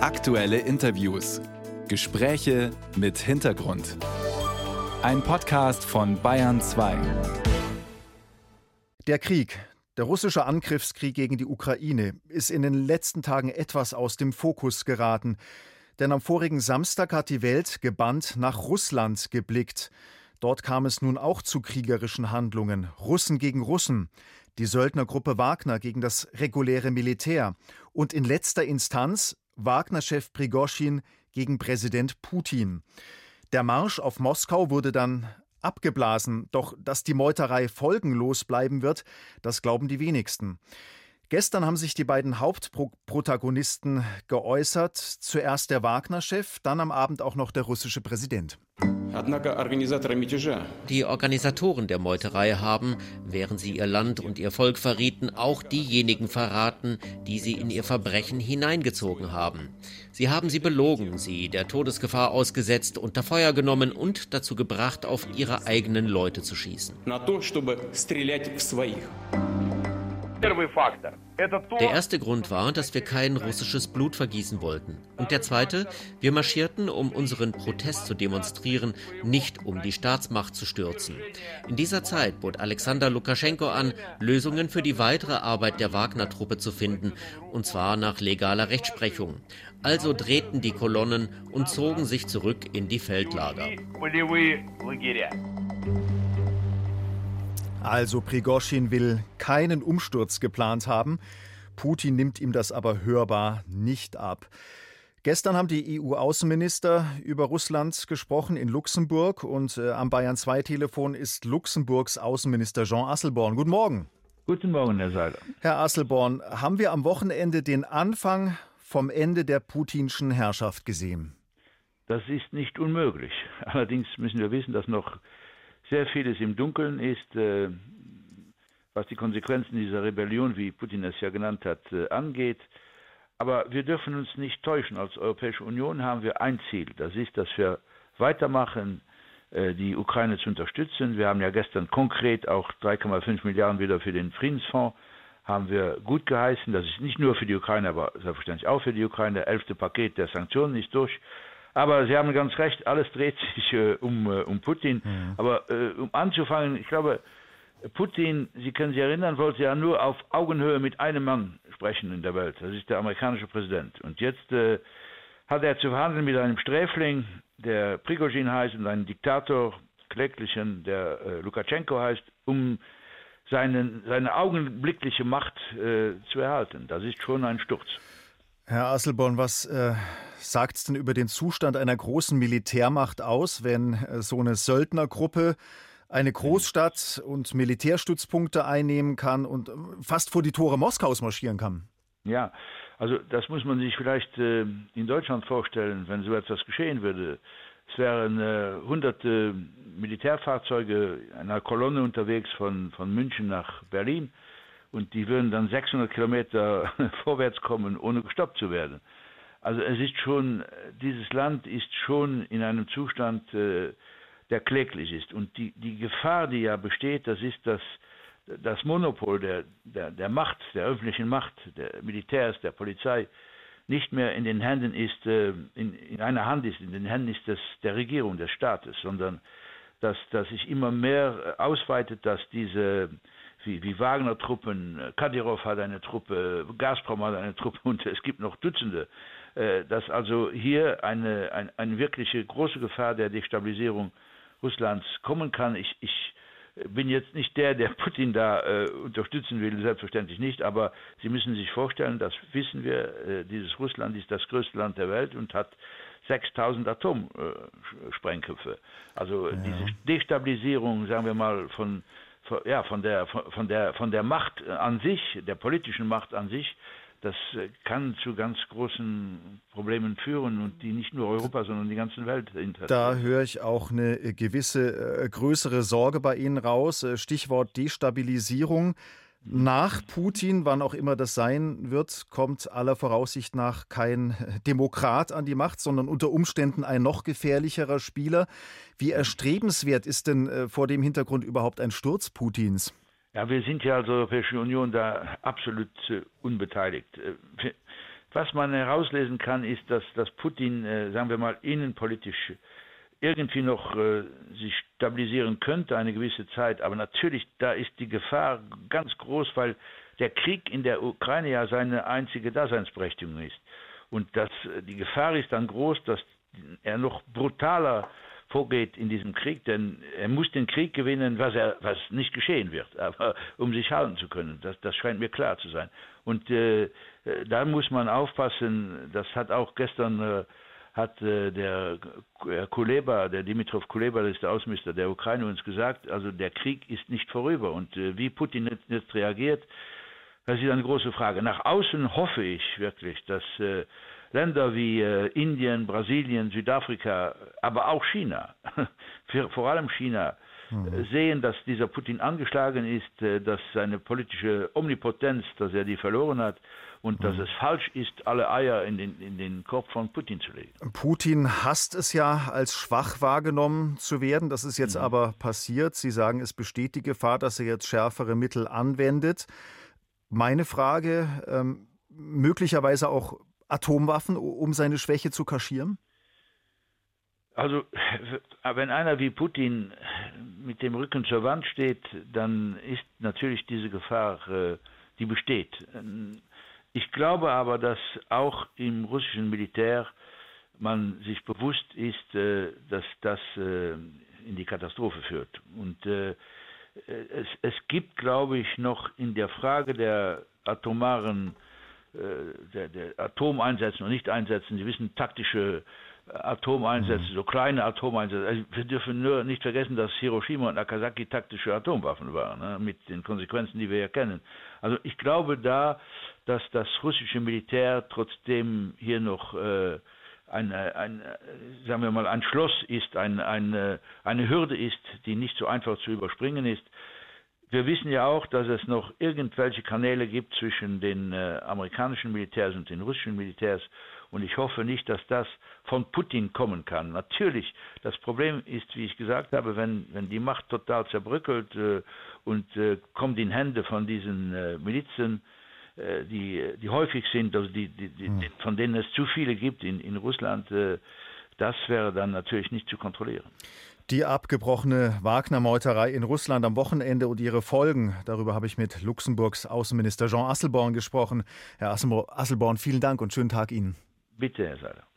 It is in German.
Aktuelle Interviews. Gespräche mit Hintergrund. Ein Podcast von Bayern 2. Der Krieg, der russische Angriffskrieg gegen die Ukraine, ist in den letzten Tagen etwas aus dem Fokus geraten. Denn am vorigen Samstag hat die Welt gebannt nach Russland geblickt. Dort kam es nun auch zu kriegerischen Handlungen. Russen gegen Russen die Söldnergruppe Wagner gegen das reguläre Militär und in letzter Instanz Wagner-Chef Prigoschin gegen Präsident Putin. Der Marsch auf Moskau wurde dann abgeblasen, doch dass die Meuterei folgenlos bleiben wird, das glauben die wenigsten. Gestern haben sich die beiden Hauptprotagonisten geäußert. Zuerst der Wagner-Chef, dann am Abend auch noch der russische Präsident. Die Organisatoren der Meuterei haben, während sie ihr Land und ihr Volk verrieten, auch diejenigen verraten, die sie in ihr Verbrechen hineingezogen haben. Sie haben sie belogen, sie der Todesgefahr ausgesetzt, unter Feuer genommen und dazu gebracht, auf ihre eigenen Leute zu schießen. Der erste Grund war, dass wir kein russisches Blut vergießen wollten. Und der zweite, wir marschierten, um unseren Protest zu demonstrieren, nicht um die Staatsmacht zu stürzen. In dieser Zeit bot Alexander Lukaschenko an, Lösungen für die weitere Arbeit der Wagner-Truppe zu finden, und zwar nach legaler Rechtsprechung. Also drehten die Kolonnen und zogen sich zurück in die Feldlager. Also Prigoschin will keinen Umsturz geplant haben. Putin nimmt ihm das aber hörbar nicht ab. Gestern haben die EU-Außenminister über Russland gesprochen in Luxemburg und äh, am Bayern 2 Telefon ist Luxemburgs Außenminister Jean Asselborn. Guten Morgen. Guten Morgen, Herr Seiler. Herr Asselborn, haben wir am Wochenende den Anfang vom Ende der putinschen Herrschaft gesehen? Das ist nicht unmöglich. Allerdings müssen wir wissen, dass noch sehr vieles im Dunkeln ist, äh, was die Konsequenzen dieser Rebellion, wie Putin es ja genannt hat, äh, angeht. Aber wir dürfen uns nicht täuschen. Als Europäische Union haben wir ein Ziel. Das ist, dass wir weitermachen, äh, die Ukraine zu unterstützen. Wir haben ja gestern konkret auch 3,5 Milliarden wieder für den Friedensfonds haben wir gut geheißen. Das ist nicht nur für die Ukraine, aber selbstverständlich auch für die Ukraine. Der elfte Paket der Sanktionen ist durch. Aber Sie haben ganz recht, alles dreht sich äh, um, äh, um Putin. Mhm. Aber äh, um anzufangen, ich glaube, Putin, Sie können sich erinnern, wollte ja nur auf Augenhöhe mit einem Mann sprechen in der Welt. Das ist der amerikanische Präsident. Und jetzt äh, hat er zu verhandeln mit einem Sträfling, der Prigozhin heißt, und einem Diktator, kläglichen, der äh, Lukaschenko heißt, um seinen, seine augenblickliche Macht äh, zu erhalten. Das ist schon ein Sturz. Herr Asselborn, was äh, sagt es denn über den Zustand einer großen Militärmacht aus, wenn äh, so eine Söldnergruppe eine Großstadt und Militärstützpunkte einnehmen kann und äh, fast vor die Tore Moskaus marschieren kann? Ja, also das muss man sich vielleicht äh, in Deutschland vorstellen, wenn so etwas geschehen würde. Es wären äh, hunderte Militärfahrzeuge einer Kolonne unterwegs von, von München nach Berlin und die würden dann 600 Kilometer vorwärts kommen, ohne gestoppt zu werden. Also es ist schon, dieses Land ist schon in einem Zustand, äh, der kläglich ist. Und die, die Gefahr, die ja besteht, das ist, dass das Monopol der, der, der Macht, der öffentlichen Macht, der Militärs, der Polizei, nicht mehr in den Händen ist, äh, in, in einer Hand ist, in den Händen ist das der Regierung, des Staates, sondern dass, dass sich immer mehr ausweitet, dass diese wie, wie Wagner-Truppen, Kadyrov hat eine Truppe, Gazprom hat eine Truppe und es gibt noch Dutzende. Äh, dass also hier eine, eine, eine wirkliche große Gefahr der Destabilisierung Russlands kommen kann. Ich, ich bin jetzt nicht der, der Putin da äh, unterstützen will, selbstverständlich nicht, aber Sie müssen sich vorstellen, das wissen wir, äh, dieses Russland ist das größte Land der Welt und hat 6000 Atomsprengköpfe. also ja. diese Destabilisierung, sagen wir mal, von ja, von der, von, der, von der Macht an sich, der politischen Macht an sich, das äh, kann zu ganz großen Problemen führen und die nicht nur Europa, sondern die ganze Welt interessieren. Da höre ich auch eine gewisse äh, größere Sorge bei Ihnen raus. Äh, Stichwort Destabilisierung. Nach Putin, wann auch immer das sein wird, kommt aller Voraussicht nach kein Demokrat an die Macht, sondern unter Umständen ein noch gefährlicherer Spieler. Wie erstrebenswert ist denn äh, vor dem Hintergrund überhaupt ein Sturz Putins? Ja, wir sind ja als Europäische Union da absolut äh, unbeteiligt. Äh, was man herauslesen kann, ist, dass, dass Putin, sagen wir mal, innenpolitisch irgendwie noch äh, sich stabilisieren könnte eine gewisse Zeit. Aber natürlich, da ist die Gefahr ganz groß, weil der Krieg in der Ukraine ja seine einzige Daseinsberechtigung ist. Und das, die Gefahr ist dann groß, dass er noch brutaler vorgeht in diesem Krieg, denn er muss den Krieg gewinnen, was, er, was nicht geschehen wird, aber um sich halten zu können. Das, das scheint mir klar zu sein. Und äh, da muss man aufpassen, das hat auch gestern äh, hat äh, der Kuleba, der Dimitrov Kuleba, das ist der Außenminister der Ukraine, uns gesagt, also der Krieg ist nicht vorüber. Und äh, wie Putin jetzt, jetzt reagiert, das ist eine große Frage. Nach außen hoffe ich wirklich, dass äh, Länder wie äh, Indien, Brasilien, Südafrika, aber auch China, vor allem China, mhm. sehen, dass dieser Putin angeschlagen ist, äh, dass seine politische Omnipotenz, dass er die verloren hat und mhm. dass es falsch ist, alle Eier in den, in den Kopf von Putin zu legen. Putin hasst es ja, als schwach wahrgenommen zu werden. Das ist jetzt mhm. aber passiert. Sie sagen, es besteht die Gefahr, dass er jetzt schärfere Mittel anwendet. Meine Frage, ähm, möglicherweise auch Atomwaffen, um seine Schwäche zu kaschieren? Also, wenn einer wie Putin mit dem Rücken zur Wand steht, dann ist natürlich diese Gefahr, äh, die besteht. Ich glaube aber, dass auch im russischen Militär man sich bewusst ist, äh, dass das äh, in die Katastrophe führt. Und es, gibt, glaube ich, noch in der Frage der atomaren der, der Atomeinsätzen und nicht einsetzen. Sie wissen, taktische äh, Atomeinsätze, mhm. so kleine Atomeinsätze. Also wir dürfen nur nicht vergessen, dass Hiroshima und Nagasaki taktische Atomwaffen waren, ne, mit den Konsequenzen, die wir ja kennen. Also ich glaube da, dass das russische Militär trotzdem hier noch äh, ein, ein, sagen wir mal, ein Schloss ist, ein, ein, eine Hürde ist, die nicht so einfach zu überspringen ist. Wir wissen ja auch, dass es noch irgendwelche Kanäle gibt zwischen den äh, amerikanischen Militärs und den russischen Militärs. Und ich hoffe nicht, dass das von Putin kommen kann. Natürlich, das Problem ist, wie ich gesagt habe, wenn, wenn die Macht total zerbröckelt äh, und äh, kommt in Hände von diesen äh, Milizen, äh, die, die häufig sind, also die, die, die, hm. von denen es zu viele gibt in, in Russland, äh, das wäre dann natürlich nicht zu kontrollieren. Die abgebrochene Wagner-Meuterei in Russland am Wochenende und ihre Folgen. Darüber habe ich mit Luxemburgs Außenminister Jean Asselborn gesprochen. Herr Asselborn, vielen Dank und schönen Tag Ihnen. Bitte, Herr Seiler.